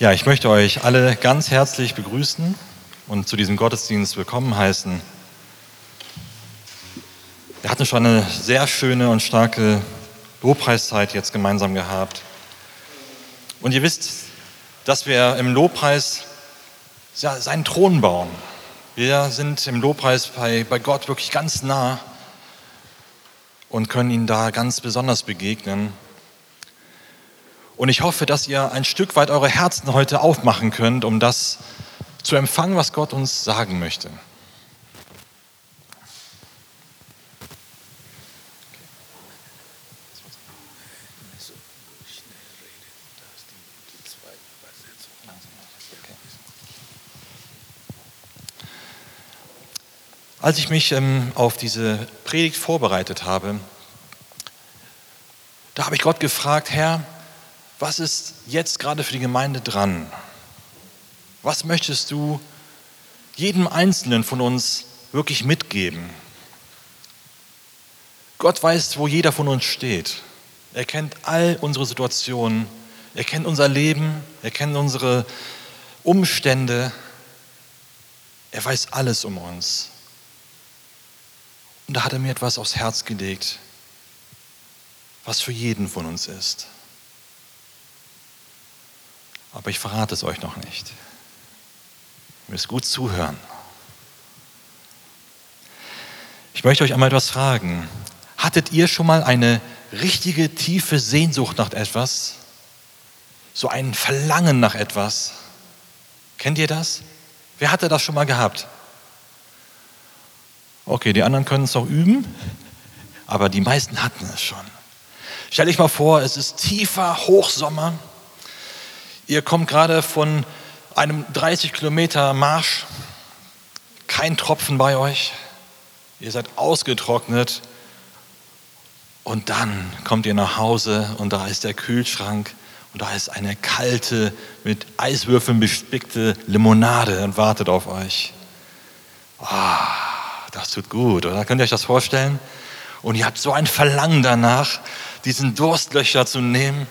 Ja, ich möchte euch alle ganz herzlich begrüßen und zu diesem Gottesdienst willkommen heißen. Wir hatten schon eine sehr schöne und starke Lobpreiszeit jetzt gemeinsam gehabt. Und ihr wisst, dass wir im Lobpreis seinen Thron bauen. Wir sind im Lobpreis bei, bei Gott wirklich ganz nah und können ihn da ganz besonders begegnen. Und ich hoffe, dass ihr ein Stück weit eure Herzen heute aufmachen könnt, um das zu empfangen, was Gott uns sagen möchte. Als ich mich ähm, auf diese Predigt vorbereitet habe, da habe ich Gott gefragt, Herr, was ist jetzt gerade für die Gemeinde dran? Was möchtest du jedem Einzelnen von uns wirklich mitgeben? Gott weiß, wo jeder von uns steht. Er kennt all unsere Situationen, er kennt unser Leben, er kennt unsere Umstände, er weiß alles um uns. Und da hat er mir etwas aufs Herz gelegt, was für jeden von uns ist aber ich verrate es euch noch nicht. Ihr müsst gut zuhören. Ich möchte euch einmal etwas fragen. Hattet ihr schon mal eine richtige tiefe Sehnsucht nach etwas? So ein Verlangen nach etwas? Kennt ihr das? Wer hatte das schon mal gehabt? Okay, die anderen können es auch üben, aber die meisten hatten es schon. Stell dich mal vor, es ist tiefer Hochsommer Ihr kommt gerade von einem 30 Kilometer Marsch, kein Tropfen bei euch, ihr seid ausgetrocknet und dann kommt ihr nach Hause und da ist der Kühlschrank und da ist eine kalte, mit Eiswürfeln bespickte Limonade und wartet auf euch. Oh, das tut gut, oder? Könnt ihr euch das vorstellen? Und ihr habt so ein Verlangen danach, diesen Durstlöcher zu nehmen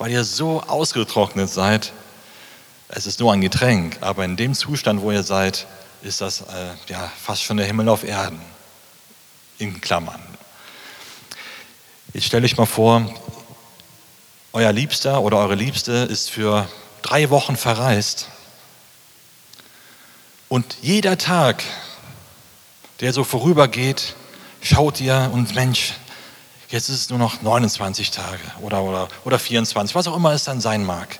weil ihr so ausgetrocknet seid. Es ist nur ein Getränk, aber in dem Zustand, wo ihr seid, ist das äh, ja, fast schon der Himmel auf Erden. In Klammern. Jetzt stelle ich mal vor, euer Liebster oder eure Liebste ist für drei Wochen verreist. Und jeder Tag, der so vorübergeht, schaut ihr und Mensch, jetzt ist es nur noch 29 Tage oder, oder, oder 24, was auch immer es dann sein mag.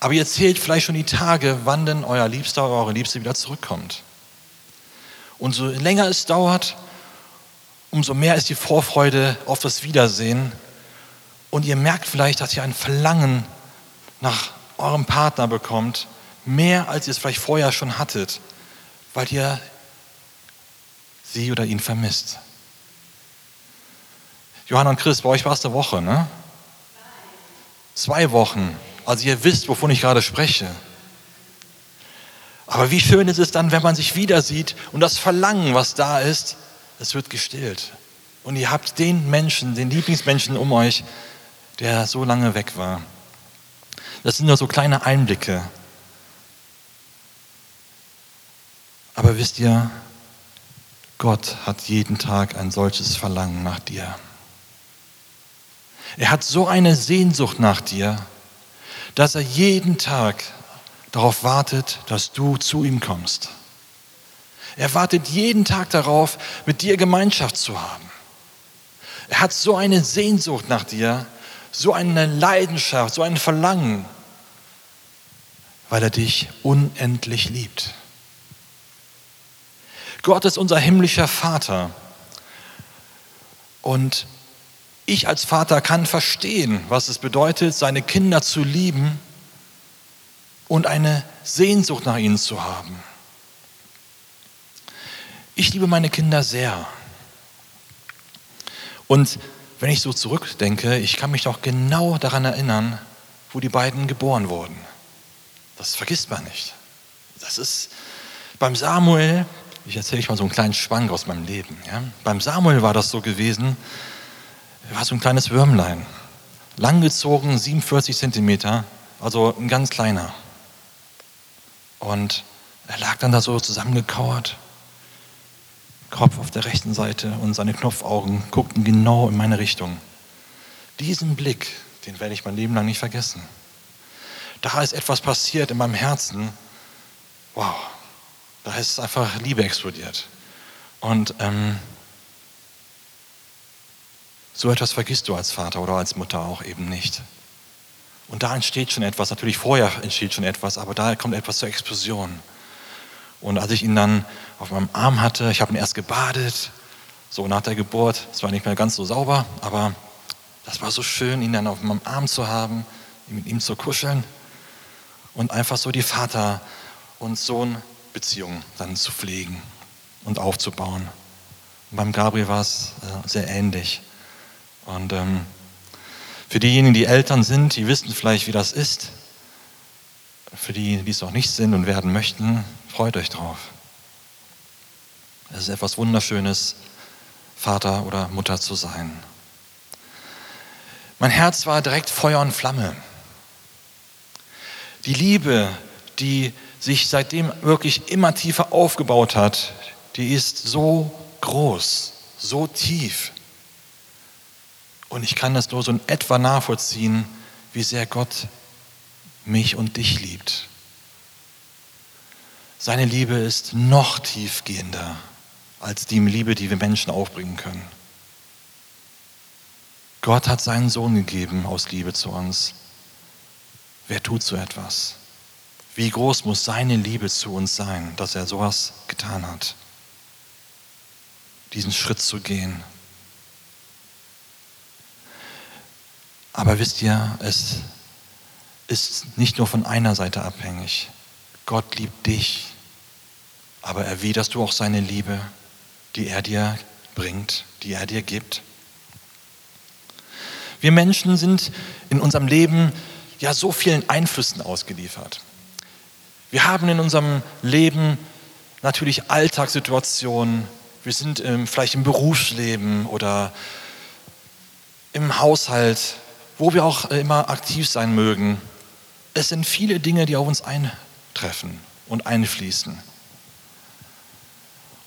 Aber ihr zählt vielleicht schon die Tage, wann denn euer Liebster oder eure Liebste wieder zurückkommt. Und so länger es dauert, umso mehr ist die Vorfreude auf das Wiedersehen. Und ihr merkt vielleicht, dass ihr ein Verlangen nach eurem Partner bekommt, mehr als ihr es vielleicht vorher schon hattet, weil ihr sie oder ihn vermisst. Johanna und Chris, bei euch war es eine Woche, ne? Zwei Wochen. Also ihr wisst, wovon ich gerade spreche. Aber wie schön ist es dann, wenn man sich wieder sieht und das Verlangen, was da ist, es wird gestillt. Und ihr habt den Menschen, den Lieblingsmenschen um euch, der so lange weg war. Das sind nur so kleine Einblicke. Aber wisst ihr, Gott hat jeden Tag ein solches Verlangen nach dir. Er hat so eine Sehnsucht nach dir, dass er jeden Tag darauf wartet, dass du zu ihm kommst. Er wartet jeden Tag darauf, mit dir Gemeinschaft zu haben. Er hat so eine Sehnsucht nach dir, so eine Leidenschaft, so ein Verlangen, weil er dich unendlich liebt. Gott ist unser himmlischer Vater und ich als Vater kann verstehen, was es bedeutet, seine Kinder zu lieben und eine Sehnsucht nach ihnen zu haben. Ich liebe meine Kinder sehr. Und wenn ich so zurückdenke, ich kann mich doch genau daran erinnern, wo die beiden geboren wurden. Das vergisst man nicht. Das ist beim Samuel, ich erzähle euch mal so einen kleinen Schwank aus meinem Leben. Ja? Beim Samuel war das so gewesen, war so ein kleines Würmlein. Langgezogen, 47 Zentimeter, also ein ganz kleiner. Und er lag dann da so zusammengekauert, Kopf auf der rechten Seite und seine Knopfaugen guckten genau in meine Richtung. Diesen Blick, den werde ich mein Leben lang nicht vergessen. Da ist etwas passiert in meinem Herzen. Wow, da ist einfach Liebe explodiert. Und ähm, so etwas vergisst du als Vater oder als Mutter auch eben nicht. Und da entsteht schon etwas, natürlich vorher entsteht schon etwas, aber da kommt etwas zur Explosion. Und als ich ihn dann auf meinem Arm hatte, ich habe ihn erst gebadet, so nach der Geburt, es war nicht mehr ganz so sauber, aber das war so schön, ihn dann auf meinem Arm zu haben, mit ihm zu kuscheln und einfach so die Vater- und Sohn-Beziehung dann zu pflegen und aufzubauen. Und beim Gabriel war es äh, sehr ähnlich. Und ähm, für diejenigen, die Eltern sind, die wissen vielleicht, wie das ist. Für die, die es auch nicht sind und werden möchten, freut euch drauf. Es ist etwas Wunderschönes, Vater oder Mutter zu sein. Mein Herz war direkt Feuer und Flamme. Die Liebe, die sich seitdem wirklich immer tiefer aufgebaut hat, die ist so groß, so tief. Und ich kann das nur so in etwa nachvollziehen, wie sehr Gott mich und dich liebt. Seine Liebe ist noch tiefgehender als die Liebe, die wir Menschen aufbringen können. Gott hat seinen Sohn gegeben aus Liebe zu uns. Wer tut so etwas? Wie groß muss seine Liebe zu uns sein, dass er sowas getan hat? Diesen Schritt zu gehen. Aber wisst ihr, es ist nicht nur von einer Seite abhängig. Gott liebt dich, aber erwiderst du auch seine Liebe, die er dir bringt, die er dir gibt? Wir Menschen sind in unserem Leben ja so vielen Einflüssen ausgeliefert. Wir haben in unserem Leben natürlich Alltagssituationen. Wir sind im, vielleicht im Berufsleben oder im Haushalt, wo wir auch immer aktiv sein mögen. Es sind viele Dinge, die auf uns eintreffen und einfließen.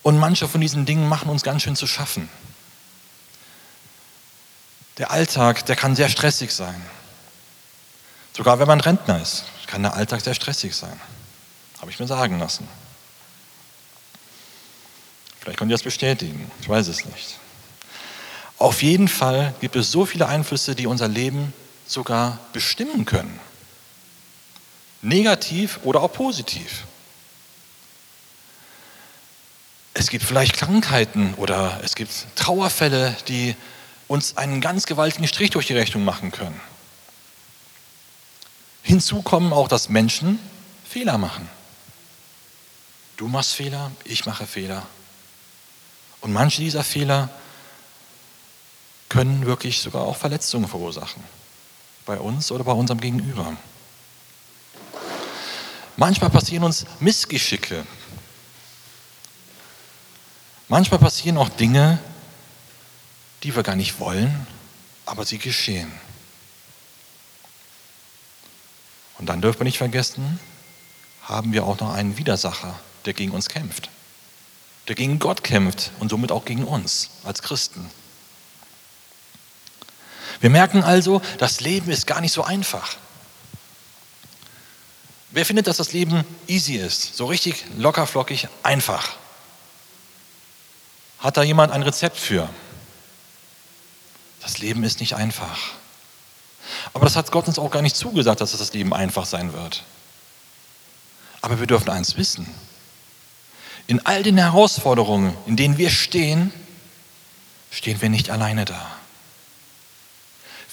Und manche von diesen Dingen machen uns ganz schön zu schaffen. Der Alltag, der kann sehr stressig sein. Sogar wenn man Rentner ist, kann der Alltag sehr stressig sein. Habe ich mir sagen lassen. Vielleicht könnt ihr das bestätigen, ich weiß es nicht. Auf jeden Fall gibt es so viele Einflüsse, die unser Leben sogar bestimmen können. Negativ oder auch positiv. Es gibt vielleicht Krankheiten oder es gibt Trauerfälle, die uns einen ganz gewaltigen Strich durch die Rechnung machen können. Hinzu kommen auch, dass Menschen Fehler machen. Du machst Fehler, ich mache Fehler. Und manche dieser Fehler können wirklich sogar auch Verletzungen verursachen. Bei uns oder bei unserem Gegenüber. Manchmal passieren uns Missgeschicke. Manchmal passieren auch Dinge, die wir gar nicht wollen, aber sie geschehen. Und dann dürfen wir nicht vergessen, haben wir auch noch einen Widersacher, der gegen uns kämpft. Der gegen Gott kämpft und somit auch gegen uns als Christen. Wir merken also, das Leben ist gar nicht so einfach. Wer findet, dass das Leben easy ist? So richtig locker, flockig, einfach? Hat da jemand ein Rezept für? Das Leben ist nicht einfach. Aber das hat Gott uns auch gar nicht zugesagt, dass das Leben einfach sein wird. Aber wir dürfen eins wissen. In all den Herausforderungen, in denen wir stehen, stehen wir nicht alleine da.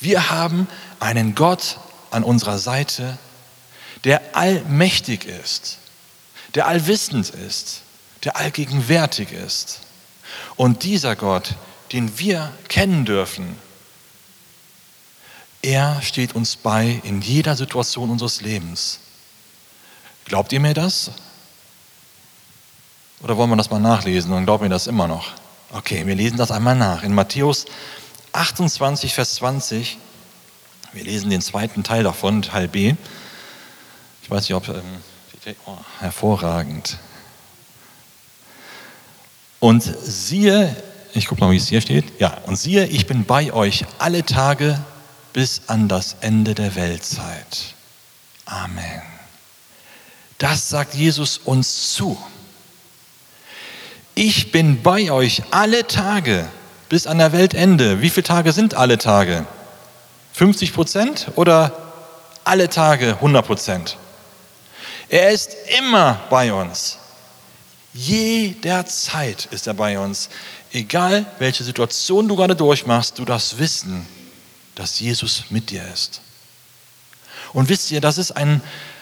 Wir haben einen Gott an unserer Seite, der allmächtig ist, der allwissend ist, der allgegenwärtig ist. Und dieser Gott, den wir kennen dürfen, er steht uns bei in jeder Situation unseres Lebens. Glaubt ihr mir das? Oder wollen wir das mal nachlesen und glaubt mir das immer noch? Okay, wir lesen das einmal nach. In Matthäus 28, Vers 20, wir lesen den zweiten Teil davon, Teil B. Ich weiß nicht, ob ähm, oh, hervorragend. Und siehe, ich gucke mal, wie es hier steht. Ja, und siehe, ich bin bei euch alle Tage bis an das Ende der Weltzeit. Amen. Das sagt Jesus uns zu. Ich bin bei euch alle Tage bis an der Weltende. Wie viele Tage sind alle Tage? 50 Prozent oder alle Tage 100 Prozent? Er ist immer bei uns. Jederzeit ist er bei uns. Egal welche Situation du gerade durchmachst, du darfst wissen, dass Jesus mit dir ist. Und wisst ihr, das ist ein,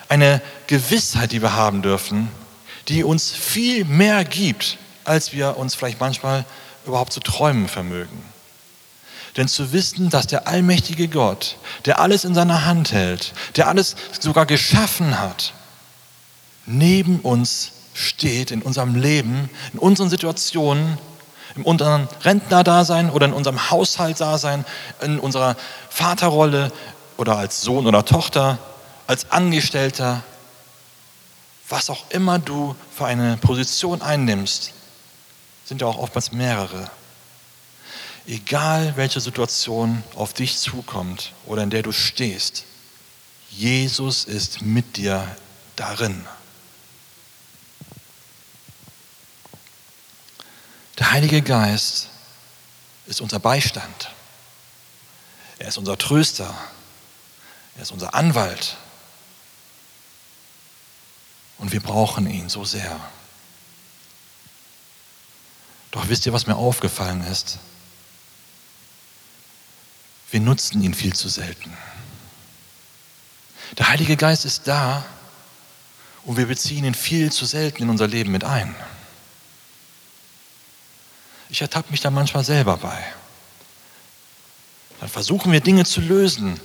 eine Gewissheit, die wir haben dürfen, die uns viel mehr gibt, als wir uns vielleicht manchmal überhaupt zu träumen vermögen. Denn zu wissen, dass der allmächtige Gott, der alles in seiner Hand hält, der alles sogar geschaffen hat, neben uns steht in unserem Leben, in unseren Situationen, in unserem Rentnerdasein oder in unserem Haushaltsdasein, in unserer Vaterrolle oder als Sohn oder Tochter, als Angestellter, was auch immer du für eine Position einnimmst, sind ja auch oftmals mehrere. Egal welche Situation auf dich zukommt oder in der du stehst, Jesus ist mit dir darin. Der Heilige Geist ist unser Beistand. Er ist unser Tröster. Er ist unser Anwalt. Und wir brauchen ihn so sehr. Doch wisst ihr, was mir aufgefallen ist? Wir nutzen ihn viel zu selten. Der Heilige Geist ist da und wir beziehen ihn viel zu selten in unser Leben mit ein. Ich ertappe mich da manchmal selber bei. Dann versuchen wir Dinge zu lösen.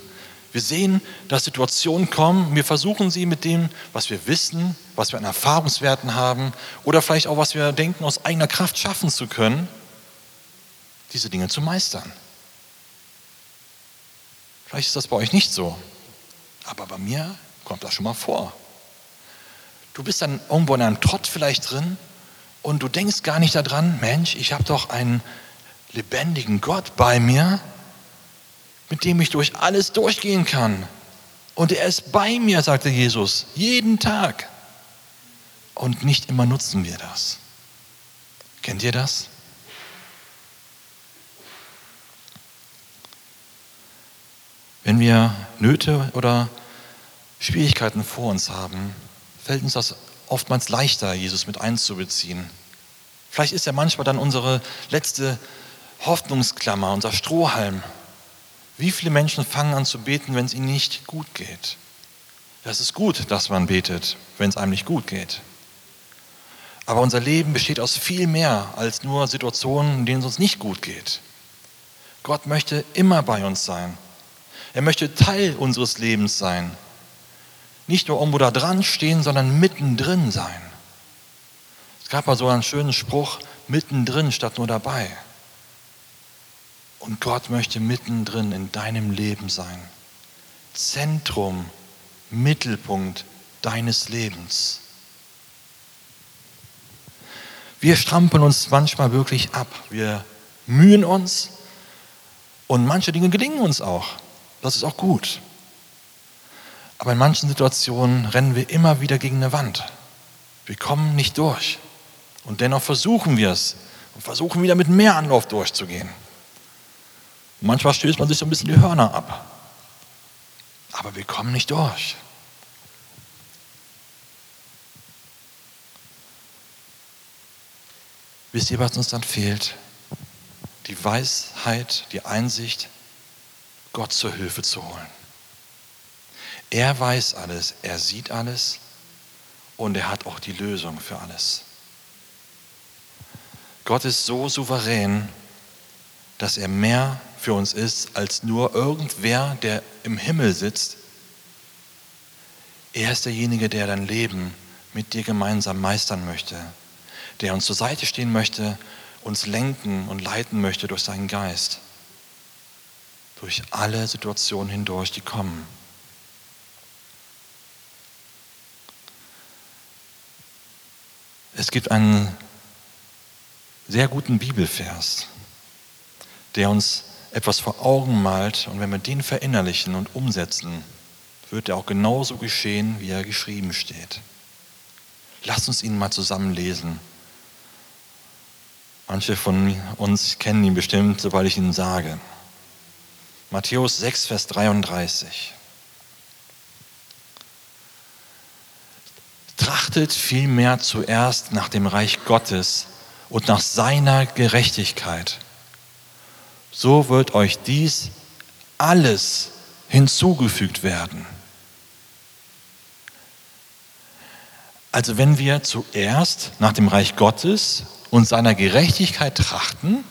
Wir sehen, dass Situationen kommen, wir versuchen sie mit dem, was wir wissen, was wir an Erfahrungswerten haben oder vielleicht auch, was wir denken, aus eigener Kraft schaffen zu können, diese Dinge zu meistern. Vielleicht ist das bei euch nicht so, aber bei mir kommt das schon mal vor. Du bist dann irgendwo in einem Trott vielleicht drin und du denkst gar nicht daran, Mensch, ich habe doch einen lebendigen Gott bei mir, mit dem ich durch alles durchgehen kann. Und er ist bei mir, sagte Jesus, jeden Tag. Und nicht immer nutzen wir das. Kennt ihr das? Wenn wir Nöte oder Schwierigkeiten vor uns haben, fällt uns das oftmals leichter, Jesus mit einzubeziehen. Vielleicht ist er manchmal dann unsere letzte Hoffnungsklammer, unser Strohhalm. Wie viele Menschen fangen an zu beten, wenn es ihnen nicht gut geht? Es ist gut, dass man betet, wenn es einem nicht gut geht. Aber unser Leben besteht aus viel mehr als nur Situationen, in denen es uns nicht gut geht. Gott möchte immer bei uns sein. Er möchte Teil unseres Lebens sein nicht nur irgendwo da dran stehen, sondern mittendrin sein. Es gab mal so einen schönen Spruch, mittendrin statt nur dabei. Und Gott möchte mittendrin in deinem Leben sein. Zentrum, Mittelpunkt deines Lebens. Wir strampeln uns manchmal wirklich ab. Wir mühen uns und manche Dinge gelingen uns auch. Das ist auch gut. Aber in manchen Situationen rennen wir immer wieder gegen eine Wand. Wir kommen nicht durch. Und dennoch versuchen wir es und versuchen wieder mit mehr Anlauf durchzugehen. Und manchmal stößt man sich so ein bisschen die Hörner ab. Aber wir kommen nicht durch. Wisst ihr, was uns dann fehlt? Die Weisheit, die Einsicht, Gott zur Hilfe zu holen. Er weiß alles, er sieht alles und er hat auch die Lösung für alles. Gott ist so souverän, dass er mehr für uns ist als nur irgendwer, der im Himmel sitzt. Er ist derjenige, der dein Leben mit dir gemeinsam meistern möchte, der uns zur Seite stehen möchte, uns lenken und leiten möchte durch seinen Geist, durch alle Situationen hindurch, die kommen. Es gibt einen sehr guten Bibelvers, der uns etwas vor Augen malt und wenn wir den verinnerlichen und umsetzen, wird er auch genauso geschehen, wie er geschrieben steht. Lasst uns ihn mal zusammen lesen. Manche von uns kennen ihn bestimmt, sobald ich ihn sage. Matthäus 6, Vers 33. Trachtet vielmehr zuerst nach dem Reich Gottes und nach seiner Gerechtigkeit. So wird euch dies alles hinzugefügt werden. Also wenn wir zuerst nach dem Reich Gottes und seiner Gerechtigkeit trachten,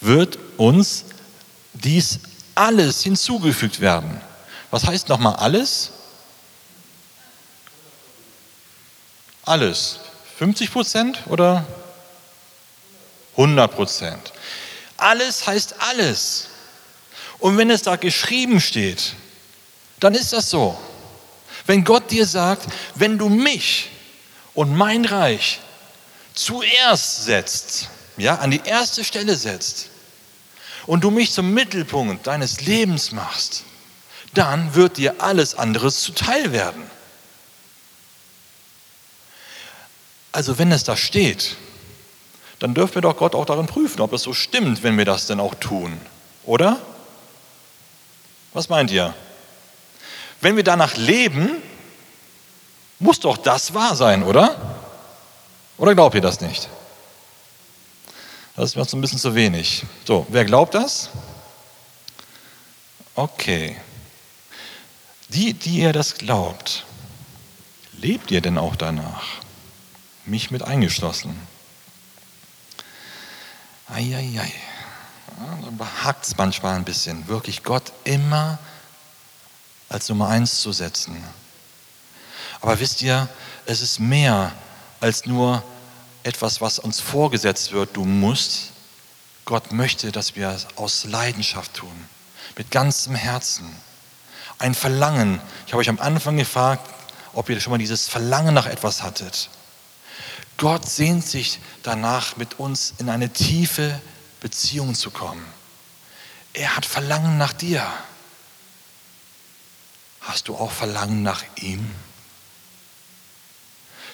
wird uns dies alles hinzugefügt werden. Was heißt nochmal alles? Alles. 50 Prozent oder 100 Prozent? Alles heißt alles. Und wenn es da geschrieben steht, dann ist das so. Wenn Gott dir sagt, wenn du mich und mein Reich zuerst setzt, ja, an die erste Stelle setzt und du mich zum Mittelpunkt deines Lebens machst, dann wird dir alles andere zuteil werden. Also wenn es da steht, dann dürfen wir doch Gott auch darin prüfen, ob es so stimmt, wenn wir das denn auch tun. Oder? Was meint ihr? Wenn wir danach leben, muss doch das wahr sein, oder? Oder glaubt ihr das nicht? Das ist mir so ein bisschen zu wenig. So, wer glaubt das? Okay. Die, die ihr das glaubt, lebt ihr denn auch danach? Mich mit eingeschlossen. Eieiei. Ja, dann behagt es manchmal ein bisschen, wirklich Gott immer als Nummer eins zu setzen. Aber wisst ihr, es ist mehr als nur etwas, was uns vorgesetzt wird, du musst. Gott möchte, dass wir es aus Leidenschaft tun, mit ganzem Herzen. Ein Verlangen. Ich habe euch am Anfang gefragt, ob ihr schon mal dieses Verlangen nach etwas hattet. Gott sehnt sich danach, mit uns in eine tiefe Beziehung zu kommen. Er hat Verlangen nach dir. Hast du auch Verlangen nach ihm?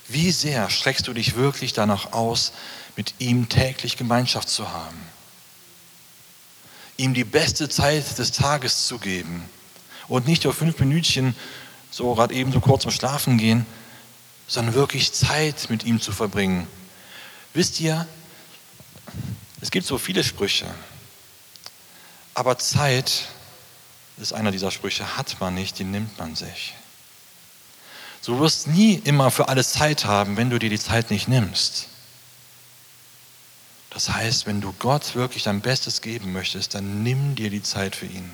Wie sehr streckst du dich wirklich danach aus, mit ihm täglich Gemeinschaft zu haben? Ihm die beste Zeit des Tages zu geben und nicht nur fünf Minütchen, so gerade eben so kurz zum Schlafen gehen, sondern wirklich Zeit mit ihm zu verbringen. Wisst ihr, es gibt so viele Sprüche, aber Zeit ist einer dieser Sprüche, hat man nicht, die nimmt man sich. Du wirst nie immer für alles Zeit haben, wenn du dir die Zeit nicht nimmst. Das heißt, wenn du Gott wirklich dein Bestes geben möchtest, dann nimm dir die Zeit für ihn.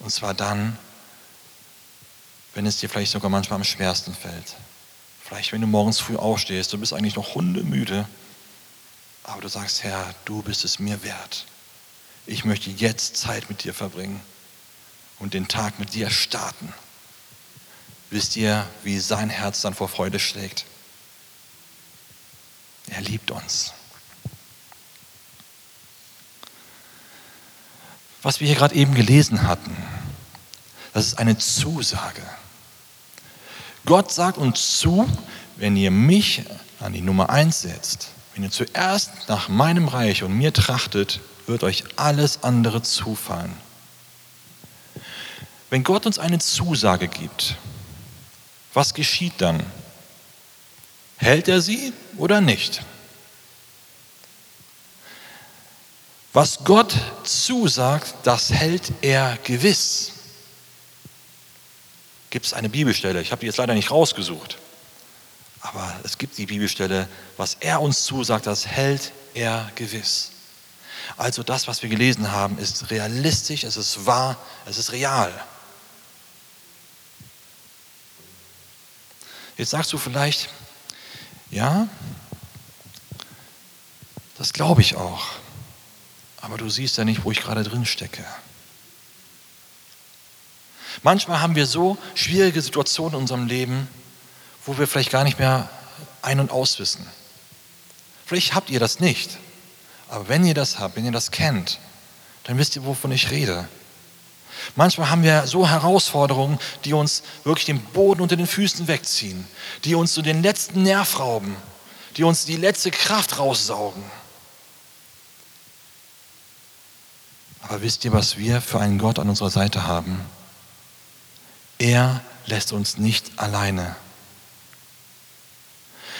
Und zwar dann, wenn es dir vielleicht sogar manchmal am schwersten fällt. Vielleicht, wenn du morgens früh aufstehst, du bist eigentlich noch hundemüde, aber du sagst, Herr, du bist es mir wert. Ich möchte jetzt Zeit mit dir verbringen und den Tag mit dir starten. Wisst ihr, wie sein Herz dann vor Freude schlägt? Er liebt uns. Was wir hier gerade eben gelesen hatten, das ist eine Zusage. Gott sagt uns zu, wenn ihr mich an die Nummer eins setzt, wenn ihr zuerst nach meinem Reich und mir trachtet, wird euch alles andere zufallen. Wenn Gott uns eine Zusage gibt, was geschieht dann? Hält er sie oder nicht? Was Gott zusagt, das hält er gewiss gibt es eine Bibelstelle. Ich habe die jetzt leider nicht rausgesucht. Aber es gibt die Bibelstelle, was er uns zusagt, das hält er gewiss. Also das, was wir gelesen haben, ist realistisch, es ist wahr, es ist real. Jetzt sagst du vielleicht, ja, das glaube ich auch. Aber du siehst ja nicht, wo ich gerade drin stecke. Manchmal haben wir so schwierige Situationen in unserem Leben, wo wir vielleicht gar nicht mehr ein- und auswissen. Vielleicht habt ihr das nicht. Aber wenn ihr das habt, wenn ihr das kennt, dann wisst ihr, wovon ich rede. Manchmal haben wir so Herausforderungen, die uns wirklich den Boden unter den Füßen wegziehen, die uns so den letzten Nerv rauben, die uns die letzte Kraft raussaugen. Aber wisst ihr, was wir für einen Gott an unserer Seite haben? Er lässt uns nicht alleine.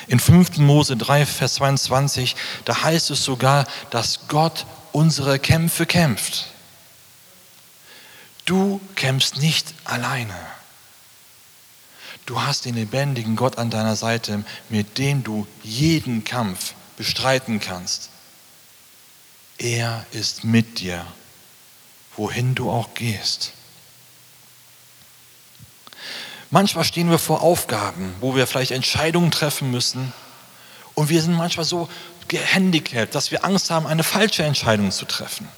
In 5. Mose 3, Vers 22, da heißt es sogar, dass Gott unsere Kämpfe kämpft. Du kämpfst nicht alleine. Du hast den lebendigen Gott an deiner Seite, mit dem du jeden Kampf bestreiten kannst. Er ist mit dir, wohin du auch gehst. Manchmal stehen wir vor Aufgaben, wo wir vielleicht Entscheidungen treffen müssen und wir sind manchmal so gehandicapt, dass wir Angst haben, eine falsche Entscheidung zu treffen.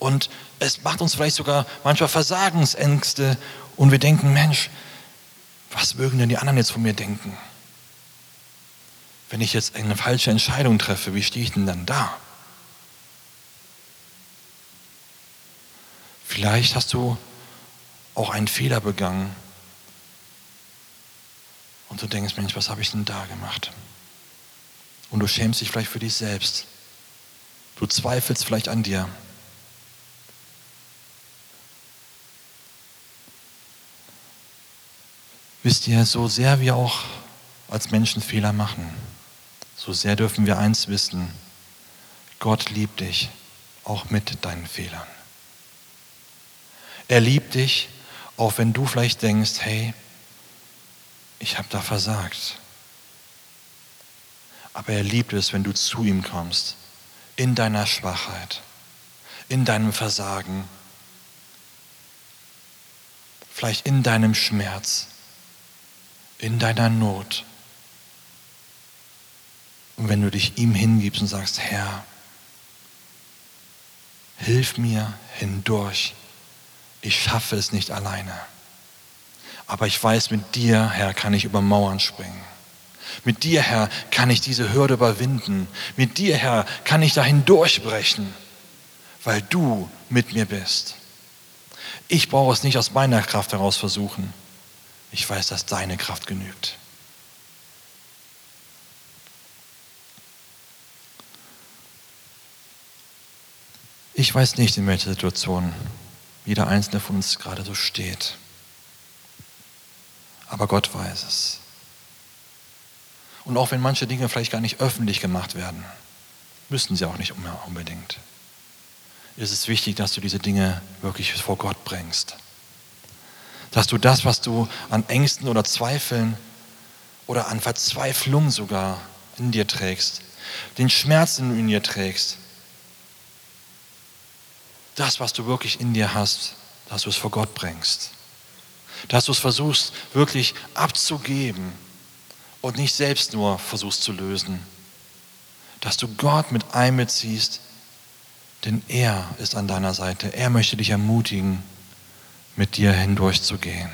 Und es macht uns vielleicht sogar manchmal Versagensängste und wir denken, Mensch, was mögen denn die anderen jetzt von mir denken? Wenn ich jetzt eine falsche Entscheidung treffe, wie stehe ich denn dann da? Vielleicht hast du auch einen Fehler begangen. Und du denkst, Mensch, was habe ich denn da gemacht? Und du schämst dich vielleicht für dich selbst. Du zweifelst vielleicht an dir. Wisst ihr, so sehr wir auch als Menschen Fehler machen, so sehr dürfen wir eins wissen, Gott liebt dich auch mit deinen Fehlern. Er liebt dich auch wenn du vielleicht denkst, hey, ich habe da versagt. Aber er liebt es, wenn du zu ihm kommst, in deiner Schwachheit, in deinem Versagen, vielleicht in deinem Schmerz, in deiner Not. Und wenn du dich ihm hingibst und sagst, Herr, hilf mir hindurch ich schaffe es nicht alleine. Aber ich weiß, mit dir, Herr, kann ich über Mauern springen. Mit dir, Herr, kann ich diese Hürde überwinden. Mit dir, Herr, kann ich dahin durchbrechen, weil du mit mir bist. Ich brauche es nicht aus meiner Kraft heraus versuchen. Ich weiß, dass deine Kraft genügt. Ich weiß nicht, in welcher Situation jeder einzelne von uns gerade so steht. Aber Gott weiß es. Und auch wenn manche Dinge vielleicht gar nicht öffentlich gemacht werden, müssen sie auch nicht unbedingt. Es ist wichtig, dass du diese Dinge wirklich vor Gott bringst. Dass du das, was du an Ängsten oder Zweifeln oder an Verzweiflung sogar in dir trägst, den Schmerz, den du in dir trägst, das, was du wirklich in dir hast, dass du es vor Gott bringst. Dass du es versuchst wirklich abzugeben und nicht selbst nur versuchst zu lösen. Dass du Gott mit einbeziehst, denn er ist an deiner Seite. Er möchte dich ermutigen, mit dir hindurchzugehen.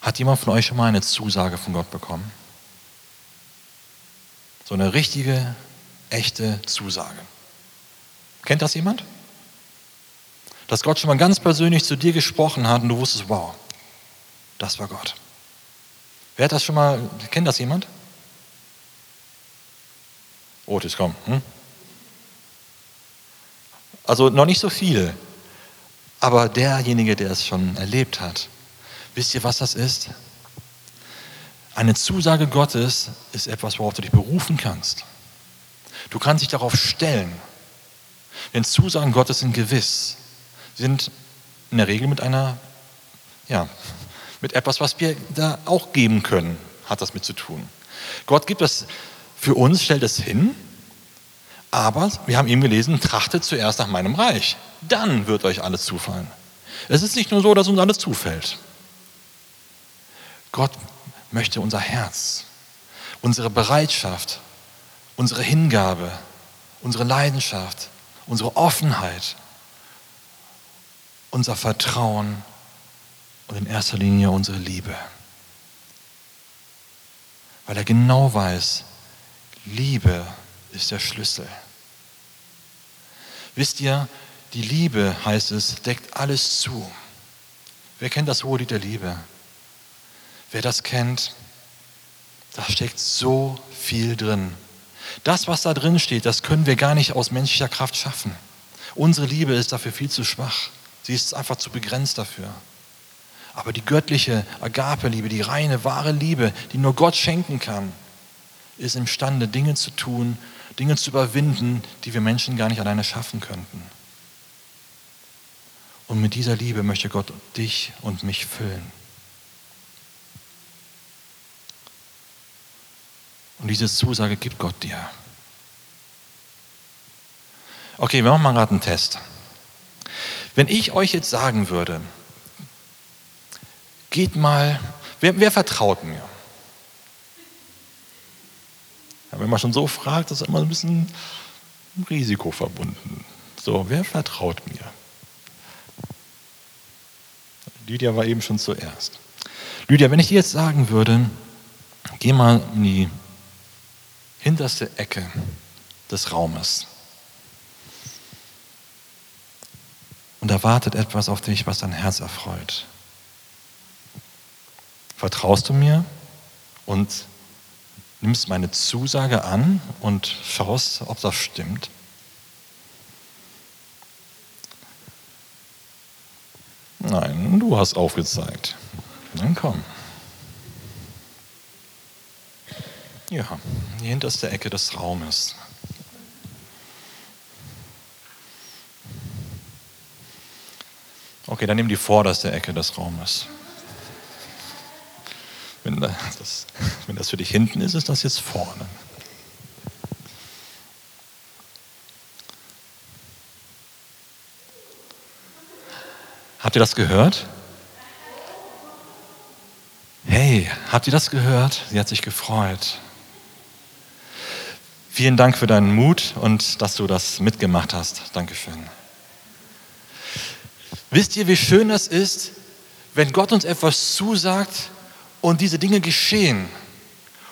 Hat jemand von euch schon mal eine Zusage von Gott bekommen? So eine richtige, echte Zusage. Kennt das jemand? Dass Gott schon mal ganz persönlich zu dir gesprochen hat und du wusstest, wow, das war Gott. Wer hat das schon mal, kennt das jemand? Otis, komm. Hm? Also noch nicht so viel, aber derjenige, der es schon erlebt hat, wisst ihr, was das ist? Eine Zusage Gottes ist etwas, worauf du dich berufen kannst. Du kannst dich darauf stellen. Denn Zusagen Gottes sind gewiss, Sie sind in der Regel mit einer, ja, mit etwas, was wir da auch geben können, hat das mit zu tun. Gott gibt das für uns, stellt es hin, aber wir haben eben gelesen, trachtet zuerst nach meinem Reich. Dann wird euch alles zufallen. Es ist nicht nur so, dass uns alles zufällt. Gott möchte unser Herz, unsere Bereitschaft, unsere Hingabe, unsere Leidenschaft, unsere Offenheit unser Vertrauen und in erster Linie unsere Liebe. Weil er genau weiß, Liebe ist der Schlüssel. Wisst ihr, die Liebe, heißt es, deckt alles zu. Wer kennt das hohe Lied der Liebe? Wer das kennt, da steckt so viel drin. Das, was da drin steht, das können wir gar nicht aus menschlicher Kraft schaffen. Unsere Liebe ist dafür viel zu schwach. Sie ist einfach zu begrenzt dafür. Aber die göttliche Agape-Liebe, die reine, wahre Liebe, die nur Gott schenken kann, ist imstande, Dinge zu tun, Dinge zu überwinden, die wir Menschen gar nicht alleine schaffen könnten. Und mit dieser Liebe möchte Gott dich und mich füllen. Und diese Zusage gibt Gott dir. Okay, wir machen mal gerade einen Test. Wenn ich euch jetzt sagen würde, geht mal, wer, wer vertraut mir? Ja, wenn man schon so fragt, ist immer ein bisschen Risiko verbunden. So, wer vertraut mir? Lydia war eben schon zuerst. Lydia, wenn ich dir jetzt sagen würde, geh mal in die hinterste Ecke des Raumes. Und da wartet etwas auf dich, was dein Herz erfreut. Vertraust du mir und nimmst meine Zusage an und schaust, ob das stimmt? Nein, du hast aufgezeigt. Dann komm. Ja, die hinterste Ecke des Raumes. Okay, dann nimm die vorderste Ecke des Raumes. Wenn das, wenn das für dich hinten ist, ist das jetzt vorne. Habt ihr das gehört? Hey, habt ihr das gehört? Sie hat sich gefreut. Vielen Dank für deinen Mut und dass du das mitgemacht hast. Dankeschön. Wisst ihr, wie schön es ist, wenn Gott uns etwas zusagt und diese Dinge geschehen?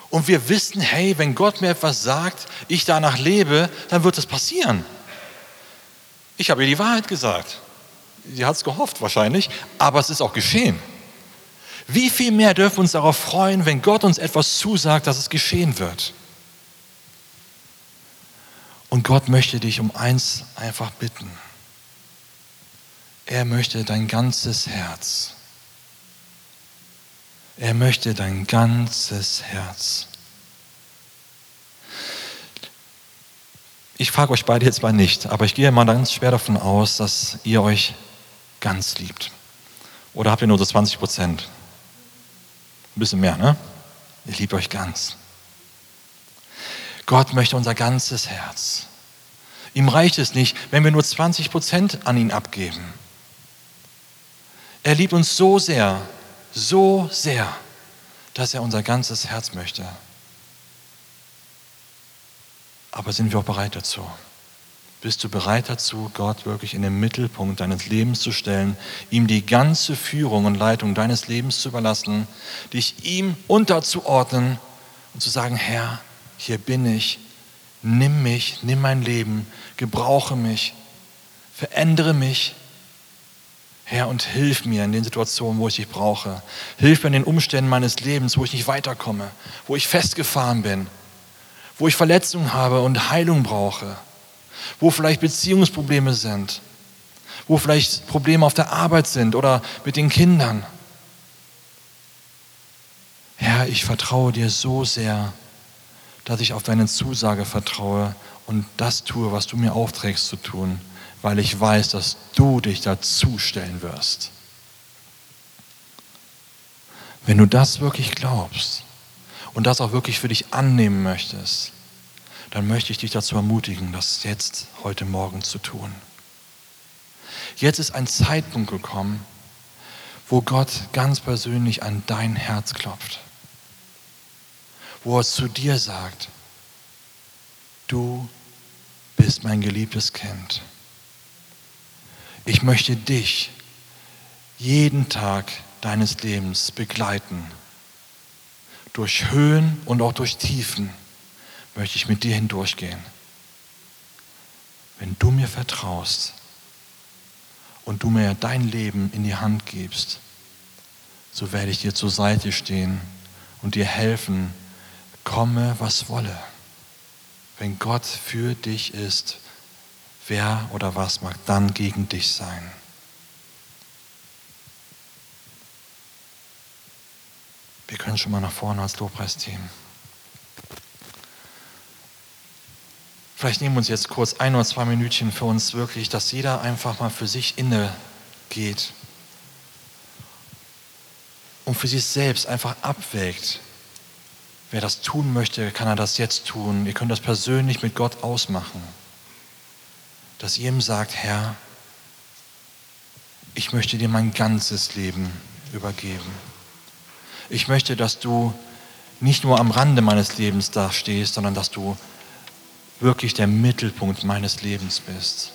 Und wir wissen, hey, wenn Gott mir etwas sagt, ich danach lebe, dann wird es passieren. Ich habe ihr die Wahrheit gesagt. Sie hat es gehofft wahrscheinlich, aber es ist auch geschehen. Wie viel mehr dürfen wir uns darauf freuen, wenn Gott uns etwas zusagt, dass es geschehen wird? Und Gott möchte dich um eins einfach bitten. Er möchte dein ganzes Herz. Er möchte dein ganzes Herz. Ich frage euch beide jetzt mal nicht, aber ich gehe mal ganz schwer davon aus, dass ihr euch ganz liebt. Oder habt ihr nur so 20 Prozent? Ein bisschen mehr, ne? Ihr liebt euch ganz. Gott möchte unser ganzes Herz. Ihm reicht es nicht, wenn wir nur 20 Prozent an ihn abgeben. Er liebt uns so sehr, so sehr, dass er unser ganzes Herz möchte. Aber sind wir auch bereit dazu? Bist du bereit dazu, Gott wirklich in den Mittelpunkt deines Lebens zu stellen, ihm die ganze Führung und Leitung deines Lebens zu überlassen, dich ihm unterzuordnen und zu sagen, Herr, hier bin ich, nimm mich, nimm mein Leben, gebrauche mich, verändere mich. Herr, und hilf mir in den Situationen, wo ich dich brauche. Hilf mir in den Umständen meines Lebens, wo ich nicht weiterkomme, wo ich festgefahren bin, wo ich Verletzungen habe und Heilung brauche, wo vielleicht Beziehungsprobleme sind, wo vielleicht Probleme auf der Arbeit sind oder mit den Kindern. Herr, ich vertraue dir so sehr dass ich auf deine Zusage vertraue und das tue, was du mir aufträgst zu tun, weil ich weiß, dass du dich dazu stellen wirst. Wenn du das wirklich glaubst und das auch wirklich für dich annehmen möchtest, dann möchte ich dich dazu ermutigen, das jetzt, heute Morgen zu tun. Jetzt ist ein Zeitpunkt gekommen, wo Gott ganz persönlich an dein Herz klopft wo er zu dir sagt, du bist mein geliebtes Kind. Ich möchte dich jeden Tag deines Lebens begleiten. Durch Höhen und auch durch Tiefen möchte ich mit dir hindurchgehen. Wenn du mir vertraust und du mir dein Leben in die Hand gibst, so werde ich dir zur Seite stehen und dir helfen, komme was wolle. Wenn Gott für dich ist, wer oder was mag dann gegen dich sein? Wir können schon mal nach vorne als Lobpreisteam. Vielleicht nehmen wir uns jetzt kurz ein oder zwei Minütchen für uns wirklich, dass jeder einfach mal für sich inne geht und für sich selbst einfach abwägt. Wer das tun möchte, kann er das jetzt tun. Ihr könnt das persönlich mit Gott ausmachen. Dass ihr ihm sagt, Herr, ich möchte dir mein ganzes Leben übergeben. Ich möchte, dass du nicht nur am Rande meines Lebens dastehst, sondern dass du wirklich der Mittelpunkt meines Lebens bist.